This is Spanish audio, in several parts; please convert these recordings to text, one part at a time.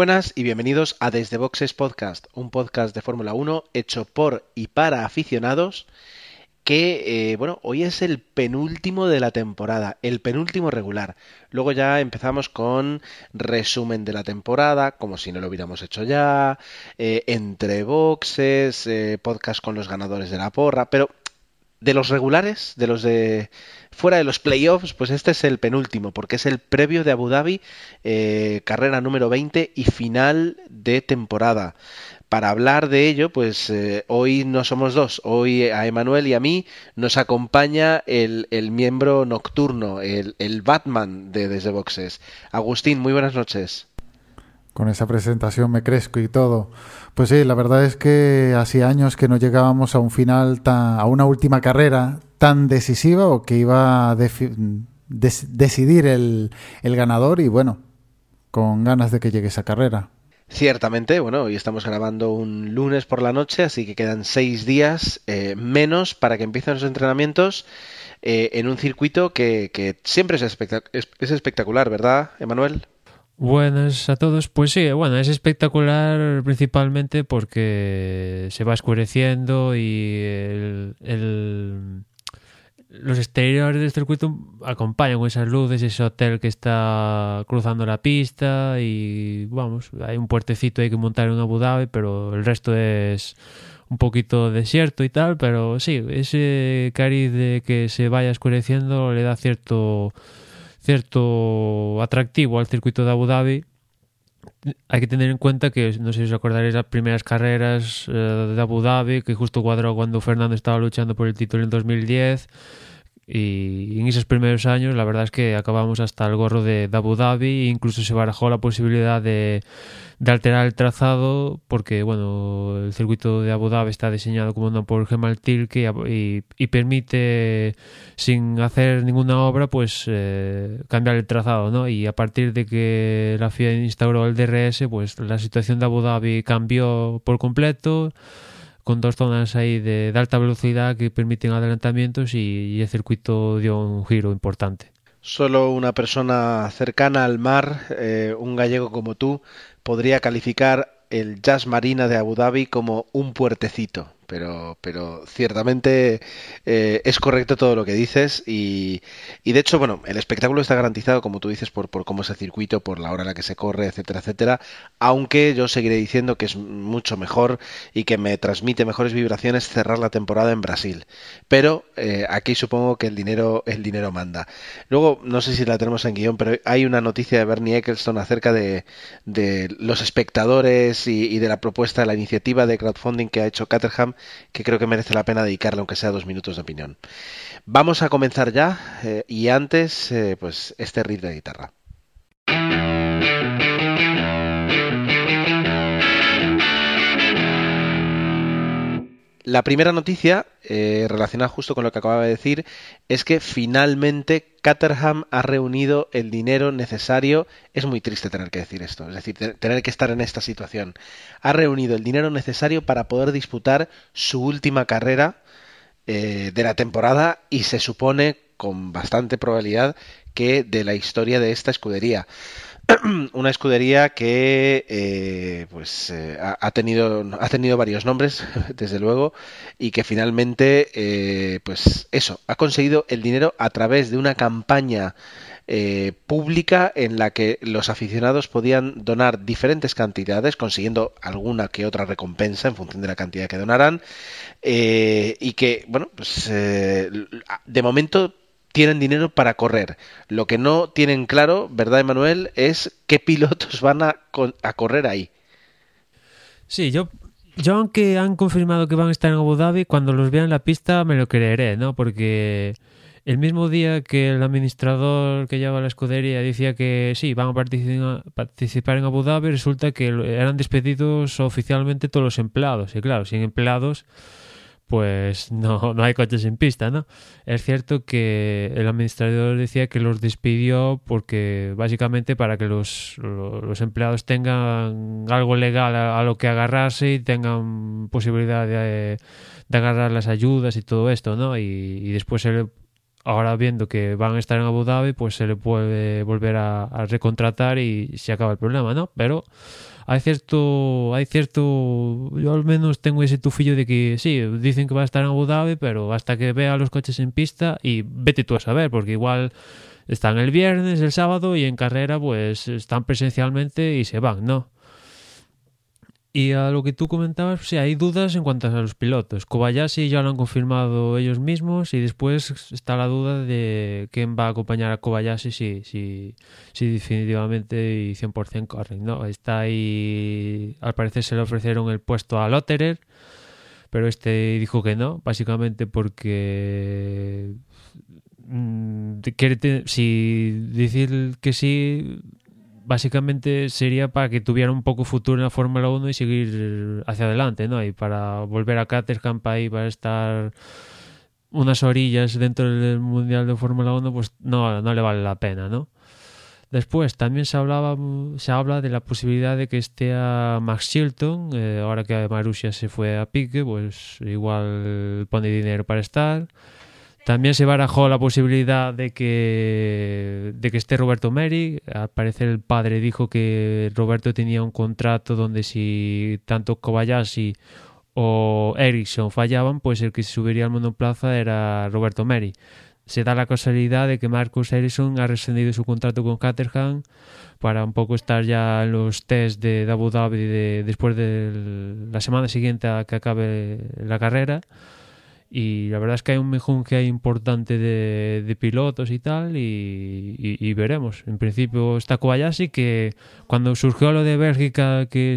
buenas y bienvenidos a Desde Boxes Podcast, un podcast de Fórmula 1 hecho por y para aficionados que, eh, bueno, hoy es el penúltimo de la temporada, el penúltimo regular. Luego ya empezamos con resumen de la temporada, como si no lo hubiéramos hecho ya, eh, entre boxes, eh, podcast con los ganadores de la porra, pero de los regulares, de los de fuera de los playoffs, pues este es el penúltimo, porque es el previo de Abu Dhabi, eh, carrera número 20 y final de temporada. Para hablar de ello, pues eh, hoy no somos dos, hoy a Emanuel y a mí nos acompaña el, el miembro nocturno, el, el Batman de Desde Boxes. Agustín, muy buenas noches. Con esa presentación me crezco y todo. Pues sí, la verdad es que hacía años que no llegábamos a un final, tan, a una última carrera tan decisiva o que iba a decidir el, el ganador y bueno, con ganas de que llegue esa carrera. Ciertamente, bueno, hoy estamos grabando un lunes por la noche, así que quedan seis días eh, menos para que empiecen los entrenamientos eh, en un circuito que, que siempre es- es espectacular, ¿verdad, Emanuel? Buenas a todos. Pues sí, bueno, es espectacular principalmente porque se va oscureciendo y el, los exteriores del circuito acompañan con esas luces, ese hotel que está cruzando la pista y vamos, hay un puertecito ahí que montar en Abu Dhabi, pero el resto es un poquito desierto y tal, pero sí, ese cariz de que se vaya oscureciendo le da cierto cierto atractivo al circuito de Abu Dhabi. Hay que tener en cuenta que, no sé si os acordaréis, las primeras carreras eh, de Abu Dhabi, que justo cuadró cuando Fernando estaba luchando por el título en 2010. Y en esos primeros años, la verdad es que acabamos hasta el gorro de, Abu Dhabi. Incluso se barajó la posibilidad de, alterar el trazado, porque bueno, el circuito de Abu Dhabi está diseñado como no por Gemal Tilke y, y, y permite, sin hacer ninguna obra, pues eh, cambiar el trazado, ¿no? Y a partir de que la FIA instauró el DRS, pues la situación de Abu Dhabi cambió por completo con dos zonas ahí de, alta velocidad que permiten adelantamientos y, y el circuito dio un giro importante. Solo una persona cercana al mar, eh, un gallego como tú, podría calificar el Jazz Marina de Abu Dhabi como un puertecito. Pero, pero ciertamente eh, es correcto todo lo que dices y, y, de hecho, bueno, el espectáculo está garantizado, como tú dices, por, por cómo es el circuito, por la hora en la que se corre, etcétera, etcétera, aunque yo seguiré diciendo que es mucho mejor y que me transmite mejores vibraciones cerrar la temporada en Brasil. Pero eh, aquí supongo que el dinero, el dinero manda. Luego, no sé si la tenemos en guion, pero hay una noticia de Bernie Eccleston acerca de, de los espectadores y, y de la propuesta, de la iniciativa de crowdfunding que ha hecho Caterham que creo que merece la pena dedicarle aunque sea dos minutos de opinión. Vamos a comenzar ya eh, y antes eh, pues este riff de guitarra. La primera noticia, eh, relacionada justo con lo que acababa de decir, es que finalmente Caterham ha reunido el dinero necesario. Es muy triste tener que decir esto, es decir, tener que estar en esta situación. Ha reunido el dinero necesario para poder disputar su última carrera eh, de la temporada y se supone con bastante probabilidad que de la historia de esta escudería una escudería que eh, pues eh, ha, tenido ha tenido varios nombres desde luego y que finalmente eh, pues eso ha conseguido el dinero a través de una campaña pública en la que los aficionados podían donar diferentes cantidades consiguiendo alguna que otra recompensa en función de la cantidad que donaran y que bueno pues de momento tienen dinero para correr. Lo que no tienen claro, ¿verdad, Emanuel? Es qué pilotos van a, a correr ahí. Sí, yo, yo aunque han confirmado que van a estar en Abu Dhabi, cuando los vea en la pista me lo creeré, ¿no? Porque el mismo día que el administrador que lleva la escudería decía que sí, van a participar en Abu Dhabi, resulta que eran despedidos oficialmente todos los empleados. Y claro, sin empleados pues no, no hay coches en pista, ¿no? Es cierto que el administrador decía que los despidió porque básicamente para que los, los empleados tengan algo legal a, lo que agarrarse y tengan posibilidad de, de, agarrar las ayudas y todo esto, ¿no? Y, y después se ahora viendo que van a estar en Abu Dhabi, pues se le puede volver a, recontratar y se acaba el problema, ¿no? Pero hay cierto, hay cierto, yo al menos tengo ese tufillo de que sí, dicen que va a estar en Abu Dhabi, pero hasta que vea los coches en pista y vete tú a saber, porque igual están el viernes, el sábado y en carrera pues están presencialmente y se van, ¿no? Y a lo que tú comentabas, sí, hay dudas en cuanto a los pilotos. Kobayashi ya lo han confirmado ellos mismos y después está la duda de quién va a acompañar a Kobayashi si, definitivamente y 100% corren. ¿no? Está ahí, al parecer se le ofrecieron el puesto a Lotterer, pero este dijo que no, básicamente porque mm, quiere si decir que sí básicamente sería para que tuviera un poco futuro en la Fórmula 1 y seguir hacia adelante, ¿no? Y para volver a Caterham ahí para estar unas orillas dentro del Mundial de Fórmula 1, pues no, no le vale la pena, ¿no? Después también se hablaba se habla de la posibilidad de que esté a Max Chilton, eh, ahora que Marussia se fue a pique, pues igual pone dinero para estar. También se barajó la posibilidad de que, de que esté Roberto Meri. Al parecer el padre dijo que Roberto tenía un contrato donde si tanto Kobayashi o Ericsson fallaban, pues el que se subiría al monoplaza era Roberto Meri. Se da la casualidad de que Marcus Ericsson ha rescindido su contrato con Caterham para un poco estar ya en los test de Abu Dhabi de, después de la semana siguiente a que acabe la carrera y la verdad es que hay un mejunje importante de, pilotos y tal y, veremos. En principio está Kobayashi que cuando surgió lo de Bélgica que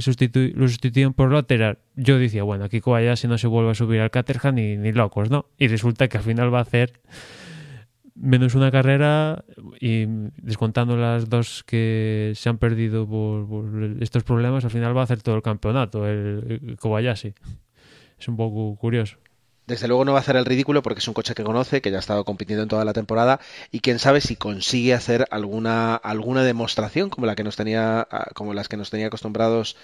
lo sustituyeron por Lotterer yo decía, bueno, aquí Kobayashi no se vuelve a subir al Caterham ni, ni locos, ¿no? Y resulta que al final va a hacer menos una carrera y descontando las dos que se han perdido por, estos problemas, al final va a hacer todo el campeonato el Kobayashi. Es un poco curioso. Desde luego no va a hacer el ridículo porque es un coche que conoce, que ya ha estado compitiendo en toda la temporada y quién sabe si consigue hacer alguna alguna demostración como la que nos tenía como las que nos tenía acostumbrados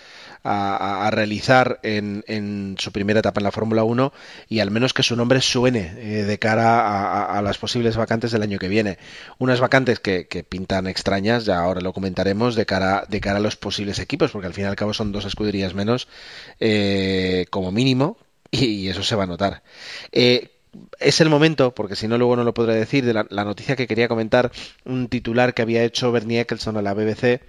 a, realizar en, su primera etapa en la Fórmula 1 y al menos que su nombre suene eh, de cara a, las posibles vacantes del año que viene. Unas vacantes que, pintan extrañas, ya ahora lo comentaremos, de cara, de cara a los posibles equipos, porque al fin y al cabo son dos escuderías menos eh, como mínimo, y eso se va a notar. Eh, es el momento, porque si no luego no lo podré decir, de la, noticia que quería comentar, un titular que había hecho Bernie Eccleston a la BBC,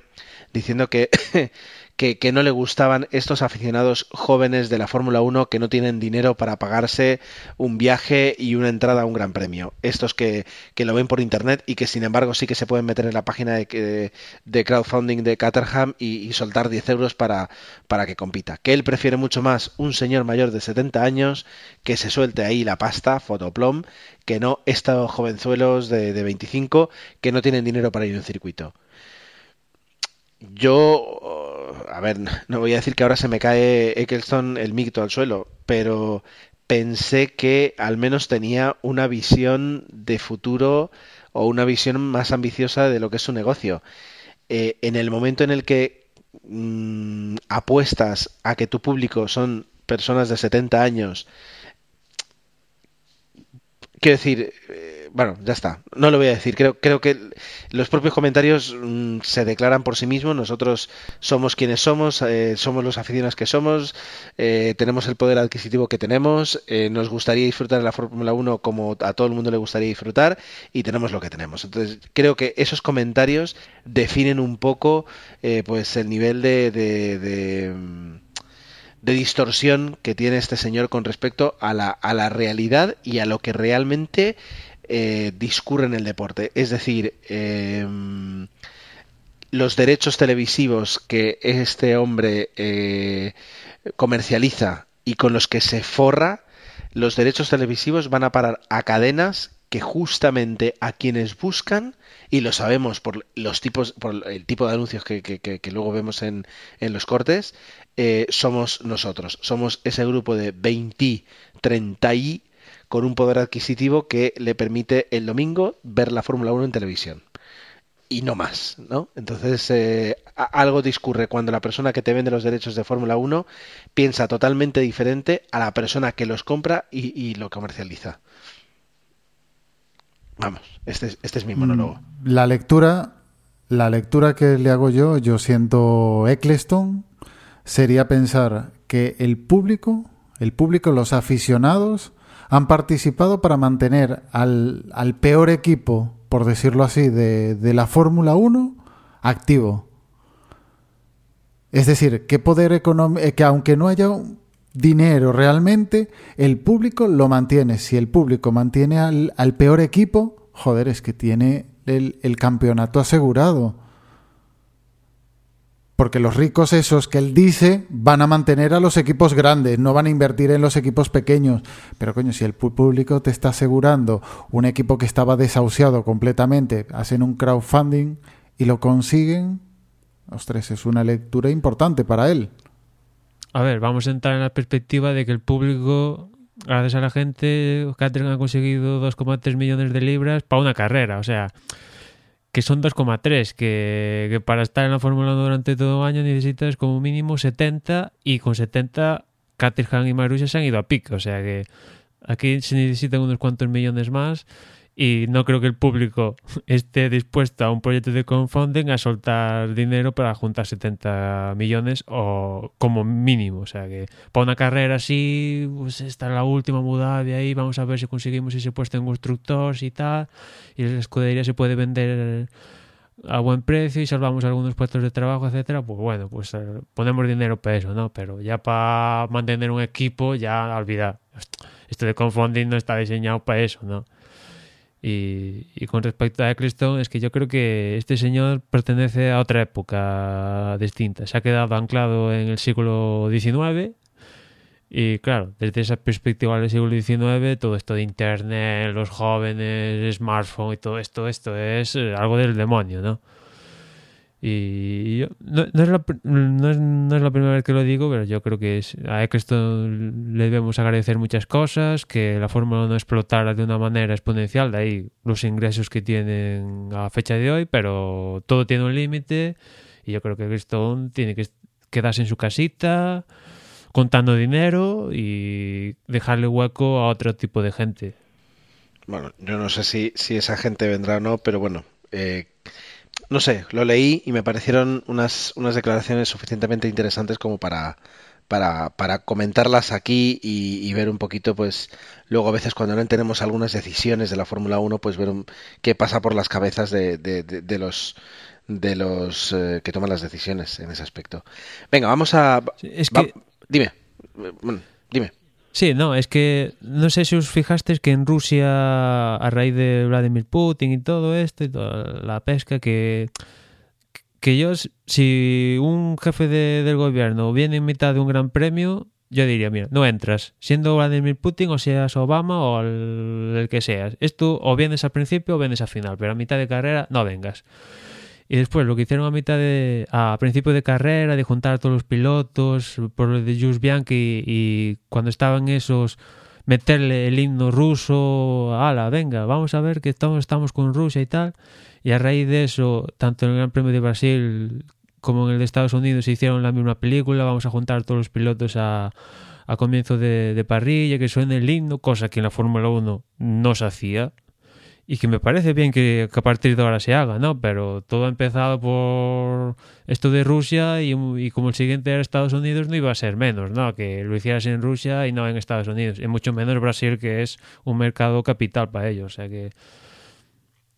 diciendo que que, no le gustaban estos aficionados jóvenes de la Fórmula 1 que no tienen dinero para pagarse un viaje y una entrada a un gran premio. Estos que, lo ven por internet y que sin embargo sí que se pueden meter en la página de, de crowdfunding de Caterham y, soltar 10 euros para, para que compita. Que él prefiere mucho más un señor mayor de 70 años que se suelte ahí la pasta, fotoplom, que no estos jovenzuelos de, de 25 que no tienen dinero para ir a un circuito. Yo, a ver, no voy a decir que ahora se me cae Eccleston el micto al suelo, pero pensé que al menos tenía una visión de futuro o una visión más ambiciosa de lo que es su negocio. Eh, en el momento en el que mm, apuestas a que tu público son personas de 70 años, quiero decir, eh, bueno, ya está. No lo voy a decir. Creo, creo que los propios comentarios mm, se declaran por sí mismos. Nosotros somos quienes somos, eh, somos los aficionados que somos, eh, tenemos el poder adquisitivo que tenemos, eh, nos gustaría disfrutar de la Fórmula 1 como a todo el mundo le gustaría disfrutar y tenemos lo que tenemos. Entonces, creo que esos comentarios definen un poco pues el nivel de, de mm, de distorsión que tiene este señor con respecto a la, a la realidad y a lo que realmente eh, discurre en el deporte. Es decir, em, los derechos televisivos que este hombre eh, comercializa y con los que se forra, los derechos televisivos van a parar a cadenas que justamente a quienes buscan, y lo sabemos por los tipos, por el tipo de anuncios que, que, que luego vemos en, en los cortes, eh, somos nosotros. Somos ese grupo de 20, 30 y con un poder adquisitivo que le permite el domingo ver la Fórmula 1 en televisión. Y no más, ¿no? Entonces, eh, algo discurre cuando la persona que te vende los derechos de Fórmula 1 piensa totalmente diferente a la persona que los compra y, y lo comercializa. Vamos, este, este es mi monólogo. Mm, la lectura, la lectura que le hago yo, yo siento Eccleston, sería pensar que el público, el público, los aficionados, han participado para mantener al, al peor equipo, por decirlo así, de, de la Fórmula 1 activo. Es decir, qué poder económico, eh, que aunque no haya dinero realmente, el público lo mantiene. Si el público mantiene al, al peor equipo, joder, es que tiene el, el campeonato asegurado. Porque los ricos esos que él dice van a mantener a los equipos grandes, no van a invertir en los equipos pequeños. Pero coño, si el público te está asegurando un equipo que estaba desahuciado completamente, hacen un crowdfunding y lo consiguen, ostras, es una lectura importante para él. A ver, vamos a entrar en la perspectiva de que el público, gracias a la gente, Catherine ha conseguido 2,3 millones de libras para una carrera. O sea, que son 2,3, que, que, para estar en la Fórmula 1 durante todo el año necesitas como mínimo 70 y con 70 Caterham y Marussia se han ido a pico, o sea que aquí se necesitan unos cuantos millones más y no creo que el público esté dispuesto a un proyecto de crowdfunding a soltar dinero para juntar 70 millones o como mínimo. O sea que para una carrera así, pues está la última mudada de ahí, vamos a ver si conseguimos ese puesto en constructores y tal, y la escudería se puede vender a buen precio y salvamos algunos puestos de trabajo, etcétera, pues bueno, pues eh, ponemos dinero para eso, ¿no? Pero ya para mantener un equipo, ya olvidar. Esto de crowdfunding no está diseñado para eso, ¿no? Y, con respecto a Eccleston, es que yo creo que este señor pertenece a otra época distinta. Se ha quedado anclado en el siglo XIX. Y claro, desde esa perspectiva del siglo XIX, todo esto de Internet, los jóvenes, smartphone y todo esto, esto es algo del demonio, ¿no? Y yo, no, no, es la, no, es, no, la, primera vez que lo digo, pero yo creo que es, a Eccleston le debemos agradecer muchas cosas, que la Fórmula 1 explotara de una manera exponencial, de ahí los ingresos que tienen a fecha de hoy, pero todo tiene un límite y yo creo que Eccleston tiene que quedarse en su casita contando dinero y dejarle hueco a otro tipo de gente. Bueno, yo no sé si, si esa gente vendrá o no, pero bueno, eh, no sé, lo leí y me parecieron unas, unas declaraciones suficientemente interesantes como para, para, para comentarlas aquí y, y, ver un poquito, pues luego a veces cuando no entendemos algunas decisiones de la Fórmula 1, pues ver un, qué pasa por las cabezas de, de, de, de los de los eh, que toman las decisiones en ese aspecto. Venga, vamos a... Es que... Va, dime, bueno, dime. Sí, no, es que no sé si os fijasteis que en Rusia, a raíz de Vladimir Putin y todo esto, y toda la pesca, que, que yo, si un jefe de, del gobierno viene en mitad de un gran premio, yo diría, mira, no entras, siendo Vladimir Putin o seas Obama o el, el que seas. Esto o vienes al principio o vienes al final, pero a mitad de carrera no vengas. Y después lo que hicieron a mitad de. a principio de carrera, de juntar a todos los pilotos, por lo de Jules Bianchi, y cuando estaban esos, meterle el himno ruso, ala, venga, vamos a ver que estamos, estamos con Rusia y tal. Y a raíz de eso, tanto en el Gran Premio de Brasil como en el de Estados Unidos se hicieron la misma película, vamos a juntar a todos los pilotos a, a comienzo de, de parrilla, que suene el himno, cosa que en la Fórmula 1 no se hacía y que me parece bien que, a partir de ahora se haga, ¿no? Pero todo ha empezado por esto de Rusia y, y, como el siguiente era Estados Unidos no iba a ser menos, ¿no? Que lo hicieras en Rusia y no en Estados Unidos, y mucho menos Brasil que es un mercado capital para ellos, o sea que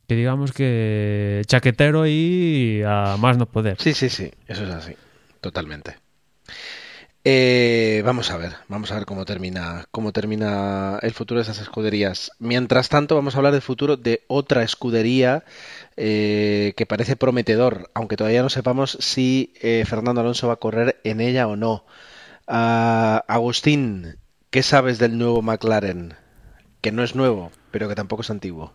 que digamos que chaquetero y a más no poder. Sí, sí, sí, eso es así, totalmente. Eh, vamos a ver, vamos a ver cómo termina, cómo termina el futuro de esas escuderías. Mientras tanto, vamos a hablar del futuro de otra escudería eh, que parece prometedor, aunque todavía no sepamos si eh, Fernando Alonso va a correr en ella o no. Uh, Agustín, ¿qué sabes del nuevo McLaren? Que no es nuevo, pero que tampoco es antiguo.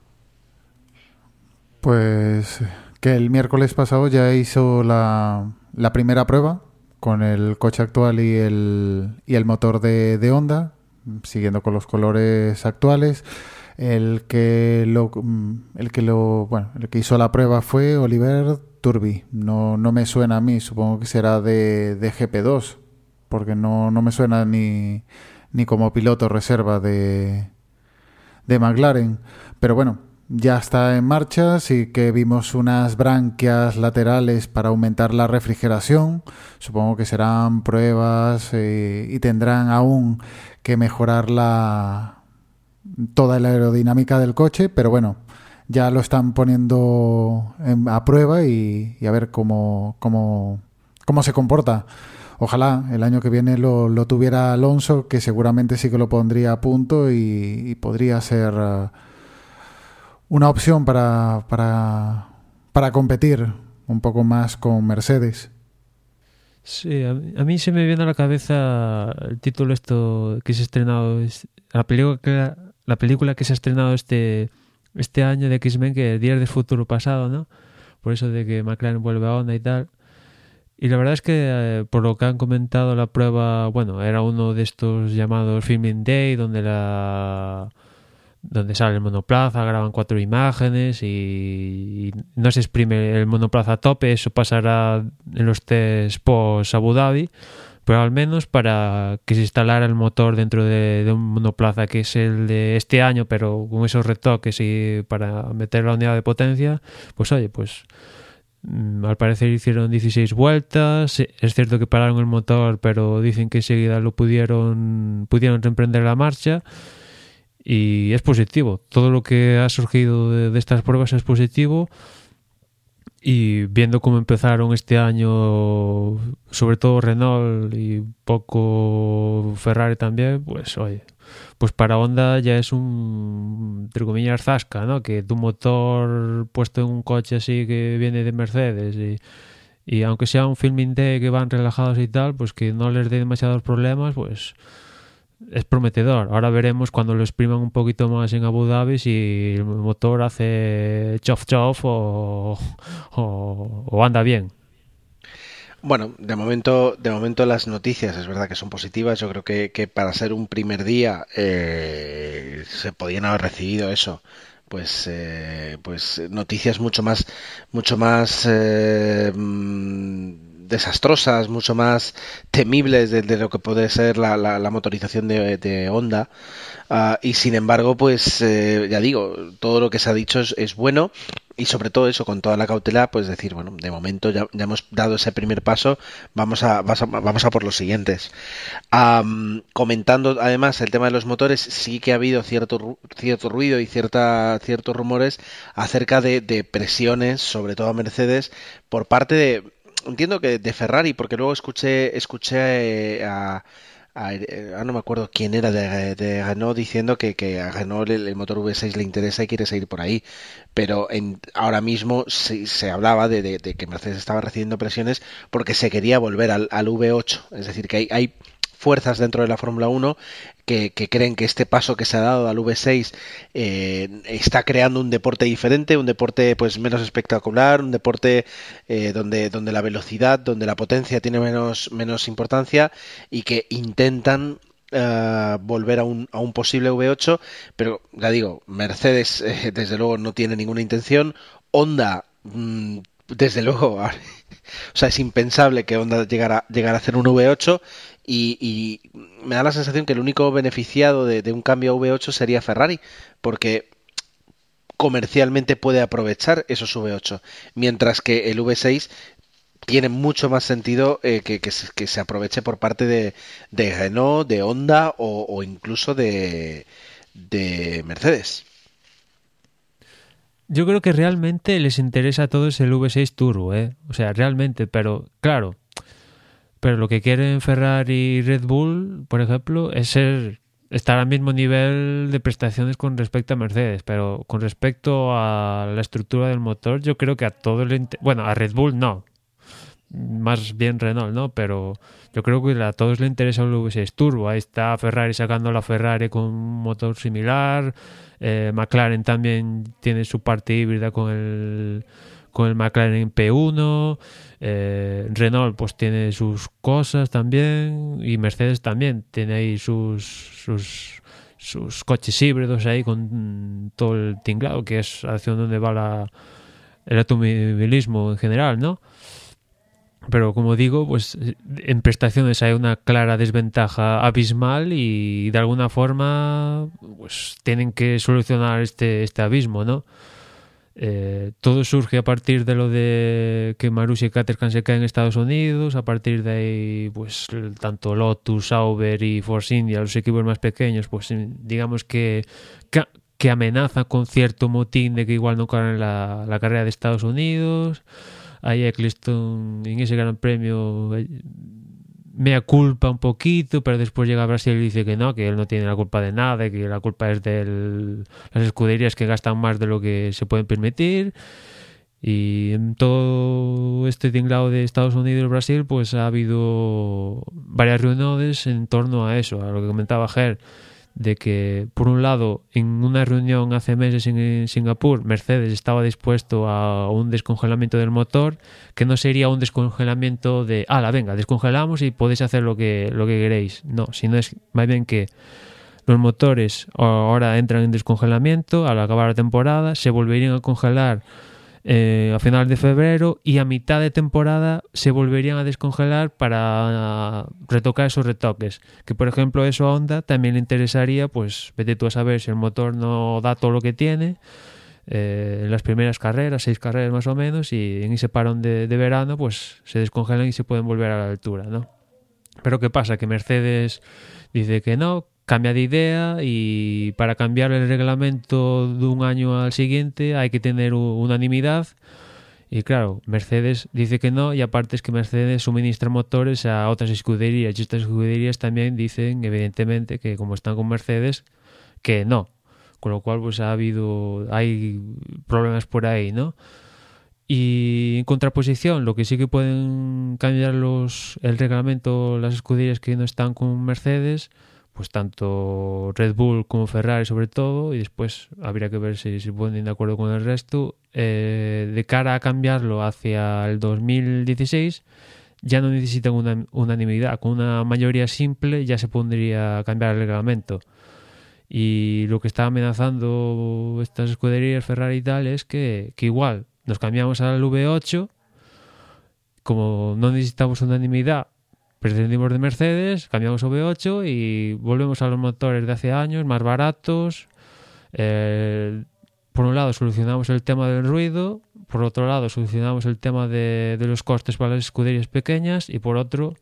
Pues que el miércoles pasado ya hizo la, la primera prueba con el coche actual y el, y el motor de, de Honda, siguiendo con los colores actuales. El que lo el que lo bueno, el que hizo la prueba fue Oliver Turbi. No, no me suena a mí, supongo que será de, de GP2, porque no, no me suena ni, ni como piloto reserva de, de McLaren. Pero bueno, ya está en marcha, sí que vimos unas branquias laterales para aumentar la refrigeración. Supongo que serán pruebas eh, y tendrán aún que mejorar la toda la aerodinámica del coche, pero bueno, ya lo están poniendo en, a prueba y, a ver cómo, cómo, cómo se comporta. Ojalá el año que viene lo, lo, tuviera Alonso, que seguramente sí que lo pondría a punto y, podría ser una opción para, para, para competir un poco más con Mercedes. Sí, a, a, mí se me viene a la cabeza el título esto que se ha estrenado, la película, la película que se ha estrenado este, este año de X-Men, que Días del Futuro Pasado, ¿no? Por eso de que McLaren vuelve a onda y tal. Y la verdad es que, eh, por lo que han comentado, la prueba, bueno, era uno de estos llamados Filming Day, donde la donde sale el monoplaza, graban cuatro imágenes y, no se exprime el monoplaza a tope, eso pasará en los test post Abu Dhabi, pero al menos para que se instalara el motor dentro de, de, un monoplaza que es el de este año, pero con esos retoques y para meter la unidad de potencia, pues oye, pues mm, al parecer hicieron 16 vueltas, es cierto que pararon el motor, pero dicen que enseguida lo pudieron pudieron reemprender la marcha y es positivo. Todo lo que ha surgido de, estas pruebas es positivo y viendo cómo empezaron este año, sobre todo Renault y poco Ferrari también, pues oye, pues para Honda ya es un, entre ¿no? Que tu motor puesto en un coche así que viene de Mercedes y, y aunque sea un filming day que van relajados y tal, pues que no les dé demasiados problemas, pues es prometedor. Ahora veremos cuando lo expriman un poquito más en Abu Dhabi si el motor hace chof chof o, o, anda bien. Bueno, de momento, de momento las noticias es verdad que son positivas. Yo creo que, que para ser un primer día eh, se podían haber recibido eso pues eh, pues noticias mucho más mucho más eh, desastrosas, mucho más temibles de, de lo que puede ser la, motorización de, de Honda. Uh, y sin embargo, pues eh, ya digo, todo lo que se ha dicho es, es, bueno y sobre todo eso, con toda la cautela, pues decir, bueno, de momento ya, hemos dado ese primer paso, vamos a, vamos a, vamos a por los siguientes. Comentando además el tema de los motores, sí que ha habido cierto, cierto ruido y cierta, ciertos rumores acerca de, de presiones, sobre todo a Mercedes, por parte de entiendo que de Ferrari, porque luego escuché, escuché a, a, a, no me acuerdo quién era de, de Renault diciendo que, que a Renault el, motor V6 le interesa y quiere seguir por ahí. Pero en, ahora mismo se, se hablaba de, de, que Mercedes estaba recibiendo presiones porque se quería volver al, al V8. Es decir, que hay, hay fuerzas dentro de la Fórmula 1 que, creen que este paso que se ha dado al V6 eh, está creando un deporte diferente, un deporte pues menos espectacular, un deporte eh, donde, donde la velocidad, donde la potencia tiene menos, menos importancia y que intentan Uh, volver a un, a un, posible V8, pero ya digo, Mercedes eh, desde luego no tiene ninguna intención, Honda mmm, desde luego, o sea, es impensable que Honda llegara, llegara a hacer un V8 y, me da la sensación que el único beneficiado de, un cambio a V8 sería Ferrari, porque comercialmente puede aprovechar esos V8, mientras que el V6 tiene mucho más sentido eh, que, se, aproveche por parte de, Renault, de Honda o, incluso de, de, Mercedes. Yo creo que realmente les interesa a todos el V6 Turbo, ¿eh? O sea, realmente, pero claro, pero lo que quieren Ferrari y Red Bull, por ejemplo, es ser estar al mismo nivel de prestaciones con respecto a Mercedes, pero con respecto a la estructura del motor, yo creo que a todo el bueno, a Red Bull no. más bien Renault, ¿no? Pero yo creo que a todos le interesa el V6 Turbo. Ahí está Ferrari sacando la Ferrari con un motor similar. Eh, McLaren también tiene su parte híbrida con el con el McLaren P1. Eh, Renault pues tiene sus cosas también y Mercedes también tiene ahí sus sus sus coches híbridos ahí con todo el tinglado que es hacia donde va la, el automovilismo en general, ¿no? Pero como digo, pues en prestaciones hay una clara desventaja abismal y de alguna forma pues tienen que solucionar este, este abismo, ¿no? Eh, todo surge a partir de lo de que Marussia y Caterham se caen en Estados Unidos, a partir de ahí, pues tanto Lotus, Sauber y Force India, los equipos más pequeños, pues digamos que, que, amenazan con cierto motín de que igual no corren la, la carrera de Estados Unidos. Ahí Eccleston en ese gran premio eh, me culpa un poquito, pero después llega a Brasil y dice que no, que él no tiene la culpa de nada, que la culpa es de las escuderías que gastan más de lo que se pueden permitir. Y en todo este tinglado de Estados Unidos y Brasil, pues ha habido varias reuniones en torno a eso, a lo que comentaba Ger de que, por un lado, en una reunión hace meses en Singapur, Mercedes estaba dispuesto a un descongelamiento del motor, que no sería un descongelamiento de, la venga, descongelamos y podéis hacer lo que, lo que queréis. No, sino es más bien que los motores ahora entran en descongelamiento al acabar la temporada, se volverían a congelar eh, a finales de febrero y a mitad de temporada se volverían a descongelar para retocar esos retoques. Que por ejemplo eso a Honda también le interesaría, pues vete tú a saber si el motor no da todo lo que tiene eh, en las primeras carreras, seis carreras más o menos, y en ese parón de, de, verano pues se descongelan y se pueden volver a la altura, ¿no? Pero ¿qué pasa? Que Mercedes dice que no, cambia de idea y para cambiar el reglamento de un año al siguiente hay que tener unanimidad. Y claro, Mercedes dice que no y aparte es que Mercedes suministra motores a otras escuderías y estas escuderías también dicen evidentemente que como están con Mercedes que no. Con lo cual pues ha habido hay problemas por ahí, ¿no? Y en contraposición, lo que sí que pueden cambiar los el reglamento las escuderías que no están con Mercedes pues tanto Red Bull como Ferrari sobre todo, y después habría que ver si se ponen de acuerdo con el resto, eh, de cara a cambiarlo hacia el 2016, ya no necesitan una unanimidad, con una mayoría simple ya se pondría a cambiar el reglamento. Y lo que está amenazando estas escuderías Ferrari y tal es que, que igual nos cambiamos al V8, como no necesitamos unanimidad, prescindimos de Mercedes, cambiamos a V8 y volvemos a los motores de hace años, más baratos. Eh, por un lado solucionamos el tema del ruido, por otro lado solucionamos el tema de, los costes para las escuderías pequeñas y por otro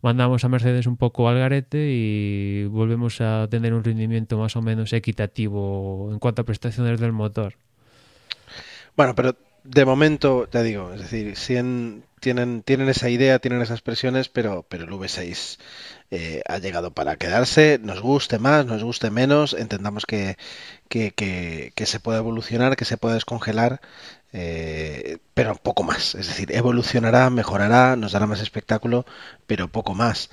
mandamos a Mercedes un poco al garete y volvemos a tener un rendimiento más o menos equitativo en cuanto a prestaciones del motor. Bueno, pero de momento, ya digo, es decir, tienen, tienen esa idea, tienen esas presiones, pero, pero el V6 eh, ha llegado para quedarse, nos guste más, nos guste menos, entendamos que, que, que, que se puede evolucionar, que se puede descongelar, eh, pero poco más. Es decir, evolucionará, mejorará, nos dará más espectáculo, pero poco más.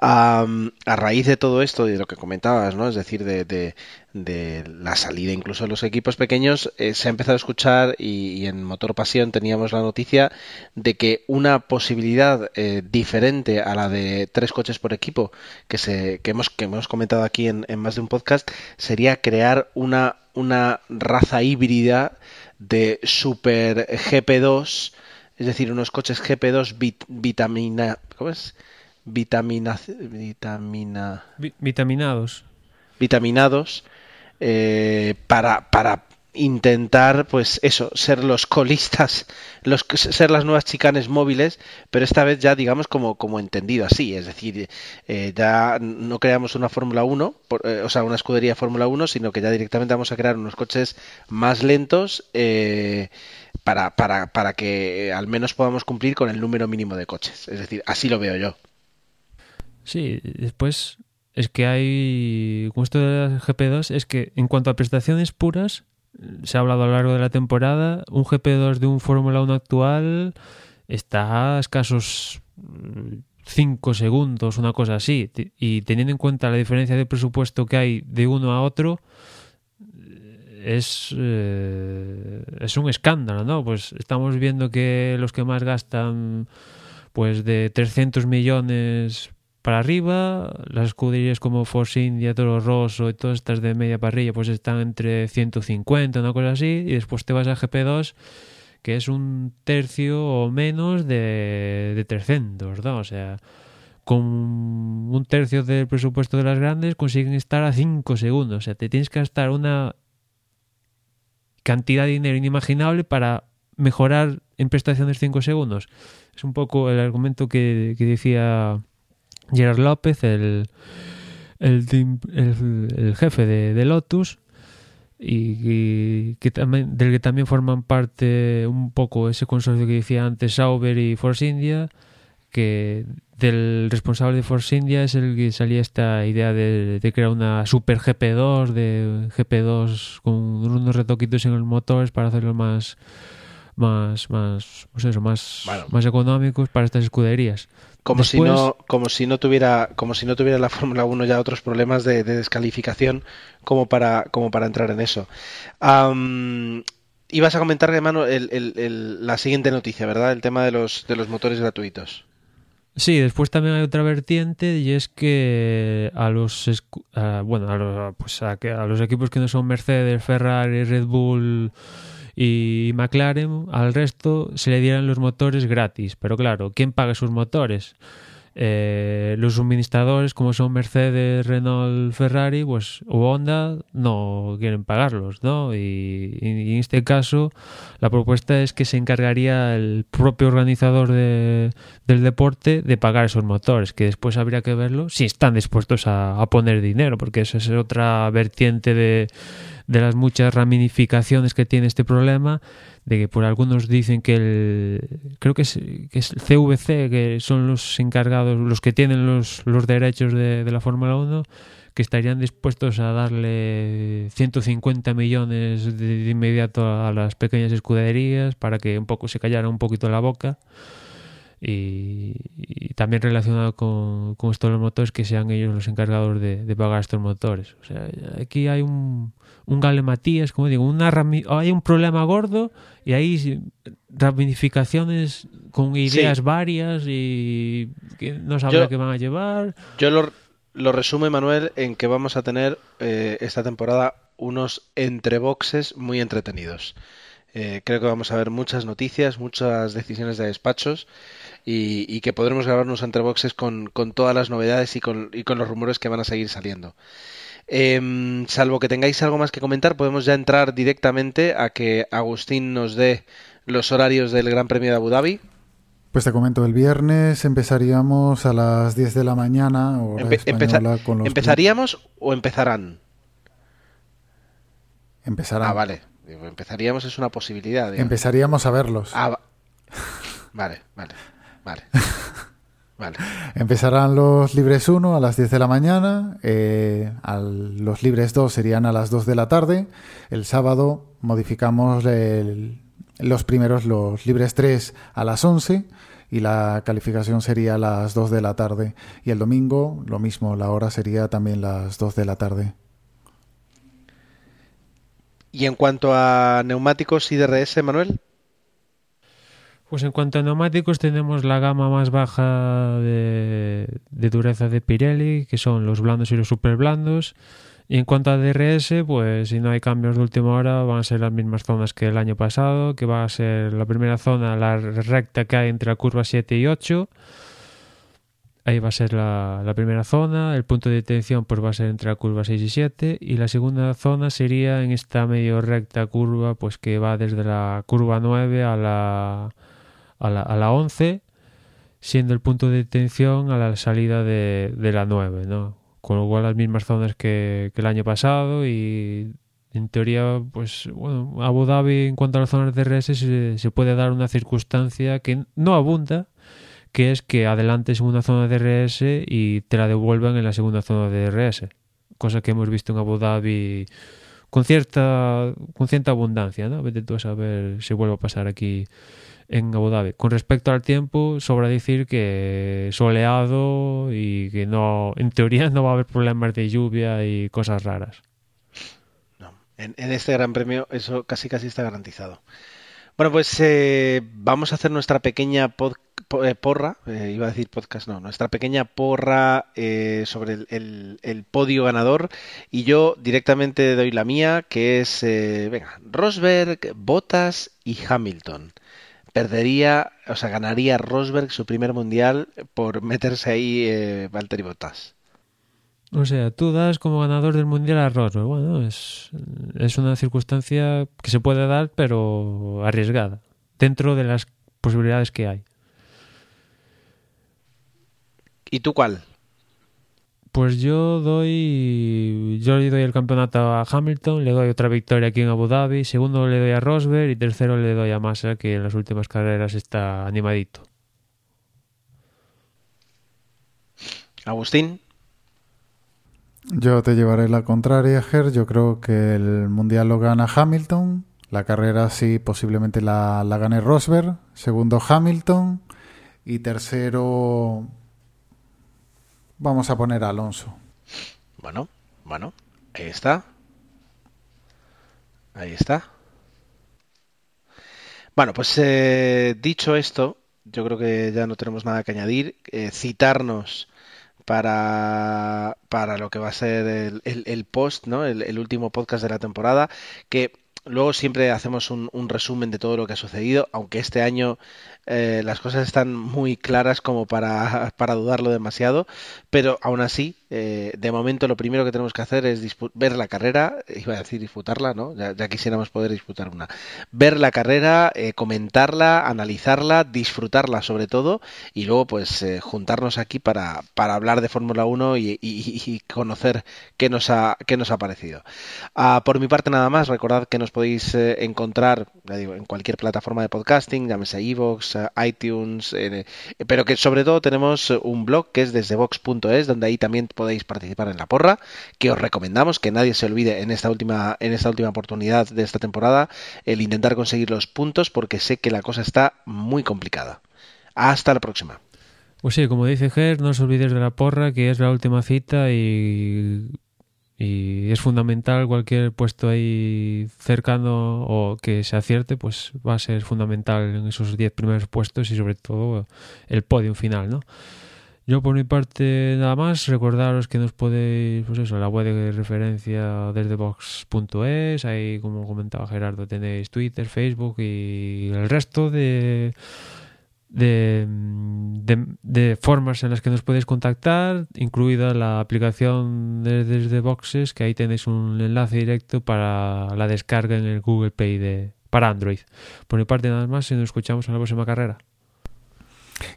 a raíz de todo esto y de lo que comentabas, ¿no? Es decir, de, la salida incluso de los equipos pequeños, eh, se ha empezado a escuchar y, en Motor Pasión teníamos la noticia de que una posibilidad eh, diferente a la de tres coches por equipo que, se, que, hemos, que hemos comentado aquí en más de un podcast sería crear una, una raza híbrida de Super GP2, es decir, unos coches GP2 vitamina, ¿cómo es? Vitamina, vitamina, vitaminados, vitaminados eh, para, para intentar, pues eso, ser los colistas, los, ser las nuevas chicanes móviles, pero esta vez ya, digamos, como, como entendido así. Es decir, eh, ya no creamos una Fórmula 1, eh, o sea, una escudería Fórmula 1, sino que ya directamente vamos a crear unos coches más lentos eh, para, para, para que al menos podamos cumplir con el número mínimo de coches. Es decir, así lo veo yo. Sí, después es que hay, con esto de las GP2, es que en cuanto a prestaciones puras, se ha hablado a lo largo de la temporada, un GP2 de un Fórmula 1 actual está a escasos 5 segundos, una cosa así, y teniendo en cuenta la diferencia de presupuesto que hay de uno a otro, es, eh, es un escándalo, ¿no? Pues estamos viendo que los que más gastan, pues de 300 millones para arriba, las escuderías como Force India, Toro Rosso y todas estas de media parrilla, pues están entre 150, una cosa así, y después te vas a GP2 que es un tercio o menos de, de 300, ¿no? O sea, con un tercio del presupuesto de las grandes consiguen estar a 5 segundos. O sea, te tienes que gastar una cantidad de dinero inimaginable para mejorar en prestaciones 5 segundos. Es un poco el argumento que, decía Gerard López, el, el, jefe de, de Lotus, y, que también, del que también forman parte un poco ese consorcio que decía antes Sauber y Force India, que del responsable de Force India es el que salía esta idea de, crear una super GP2, de GP2 con unos retoquitos en el motor para hacerlo más más más pues eso, más, más económicos para estas escuderías. Como si no, como si no tuviera, como si no tuviera la Fórmula 1 ya otros problemas de, descalificación como para, como para entrar en eso. ibas a comentar, hermano, el, la siguiente noticia, ¿verdad? El tema de los, de los motores gratuitos. Sí, después también hay otra vertiente y es que a los bueno a los, pues a, a los equipos que no son Mercedes, Ferrari, Red Bull y McLaren al resto se le dieran los motores gratis. Pero claro, ¿quién paga sus motores? Eh, los suministradores como son Mercedes, Renault, Ferrari, pues o Honda no quieren pagarlos, ¿no? Y, en este caso la propuesta es que se encargaría el propio organizador de, del deporte de pagar esos motores, que después habría que verlo si están dispuestos a, a poner dinero, porque eso es otra vertiente de de las muchas ramificaciones que tiene este problema, de que por algunos dicen que el, creo que es, que es el CVC, que son los encargados, los que tienen los, los derechos de, de la Fórmula 1, que estarían dispuestos a darle 150 millones de, inmediato a las pequeñas escuderías para que un poco se callara un poquito la boca. Y, también relacionado con, con estos los motores que sean ellos los encargados de, de pagar estos motores. O sea, aquí hay un, un galematías, como digo, una hay un problema gordo y hay ramificaciones con ideas varias y que no sabe qué van a llevar. Yo lo, lo resume, Manuel, en que vamos a tener eh, esta temporada unos entreboxes muy entretenidos. Eh, creo que vamos a ver muchas noticias, muchas decisiones de despachos y, y que podremos grabarnos entreboxes con, con todas las novedades y con, y con los rumores que van a seguir saliendo. Em, salvo que tengáis algo más que comentar, podemos ya entrar directamente a que Agustín nos dé los horarios del Gran Premio de Abu Dhabi. Pues te comento, el viernes empezaríamos a las 10 de la mañana. ¿Empezaríamos o empezarán? Empezarán. Ah, vale. Empezaríamos es una posibilidad. Empezaríamos a verlos. Ah, vale, vale, vale. Empezarán los libres 1 a las 10 de la mañana, eh, los libres 2 serían a las 2 de la tarde, el sábado modificamos los primeros, los libres 3 a las 11 y la calificación sería a las 2 de la tarde y el domingo lo mismo, la hora sería también las 2 de la tarde. ¿Y en cuanto a neumáticos y DRS, Manuel? Pues en cuanto a neumáticos tenemos la gama más baja de, dureza de Pirelli, que son los blandos y los super blandos. Y en cuanto a DRS, pues si no hay cambios de última hora, van a ser las mismas zonas que el año pasado, que va a ser la primera zona, la recta que hay entre la curva 7 y 8. Ahí va a ser la, la, primera zona, el punto de detención pues va a ser entre la curva 6 y 7 y la segunda zona sería en esta medio recta curva pues que va desde la curva 9 a la a la, a la 11, siendo el punto de detención a la salida de, la 9, ¿no? Con lo cual las mismas zonas que, el año pasado y en teoría, pues bueno, Abu Dhabi en cuanto a las zonas de DRS se, puede dar una circunstancia que no abunda, que es que adelantes en una zona de DRS y te la devuelvan en la segunda zona de DRS, cosa que hemos visto en Abu Dhabi con cierta con cierta abundancia, ¿no? Vete tú a saber si vuelve a pasar aquí en Abu Dhabi. Con respecto al tiempo, sobra decir que soleado y que no, en teoría no va a haber problemas de lluvia y cosas raras. No, en, este Gran Premio eso casi casi está garantizado. Bueno, pues eh, vamos a hacer nuestra pequeña eh, porra, eh, iba a decir podcast, no, nuestra pequeña porra sobre el, el- podio ganador y yo directamente doy la mía, que es, venga, Rosberg, Bottas y Hamilton. Perdería, o sea, ganaría Rosberg su primer mundial por meterse ahí eh, Valtteri Bottas. O sea, tú das como ganador del Mundial a Rosberg. Bueno, es, es una circunstancia que se puede dar, pero arriesgada, dentro de las posibilidades que hay. ¿Y tú cuál? Pues yo doy yo le doy el campeonato a Hamilton, le doy otra victoria aquí en Abu Dhabi, segundo le doy a Rosberg y tercero le doy a Massa, que en las últimas carreras está animadito. Agustín. Yo te llevaré la contraria, Ger. Yo creo que el mundial lo gana Hamilton. La carrera sí, posiblemente la, la gane Rosberg. Segundo, Hamilton. Y tercero, vamos a poner a Alonso. Bueno, bueno, ahí está. Ahí está. Bueno, pues eh, dicho esto, yo creo que ya no tenemos nada que añadir. Eh, citarnos para, para lo que va a ser el, post, ¿no? El, el último podcast de la temporada, que luego siempre hacemos un, resumen de todo lo que ha sucedido, aunque este año eh, las cosas están muy claras como para, para dudarlo demasiado, pero aún así, eh, de momento lo primero que tenemos que hacer es ver la carrera, iba a decir disputarla, ¿no? Ya, quisiéramos poder disputar una. Ver la carrera, eh, comentarla, analizarla, disfrutarla sobre todo, y luego pues eh, juntarnos aquí para, para hablar de Fórmula 1 y, conocer qué nos ha, qué nos ha parecido. Ah, por mi parte nada más, recordad que nos podéis eh, encontrar, ya digo, en cualquier plataforma de podcasting, llámese eh, iTunes, eh, pero que sobre todo tenemos eh, un blog que es desde vox.es, donde ahí también podéis participar en la porra, que os recomendamos que nadie se olvide en esta última, en esta última oportunidad de esta temporada el intentar conseguir los puntos, porque sé que la cosa está muy complicada. Hasta la próxima. Pues sí, como dice Ger, no os olvidéis de la porra, que es la última cita y, y es fundamental cualquier puesto ahí cercano o que se acierte, pues va a ser fundamental en esos 10 primeros puestos y sobre todo el podio final, ¿no? Yo por mi parte nada más, recordaros que nos podéis, pues eso, la web de referencia desde box.es, ahí como comentaba Gerardo tenéis Twitter, Facebook y el resto de de, de, formas en las que nos podéis contactar, incluida la aplicación de- desde Boxes, que ahí tenéis un enlace directo para la descarga en el Google Play de, para Android. Por mi parte nada más y nos escuchamos en la próxima carrera.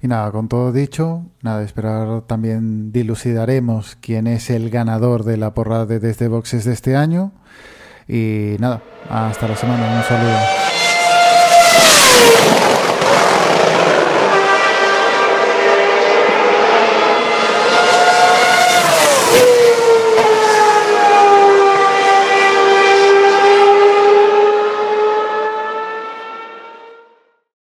Y nada, con todo dicho, nada, esperar también dilucidaremos quién es el ganador de la porrada de Desde Boxes de este año. Y nada, hasta la semana, un saludo.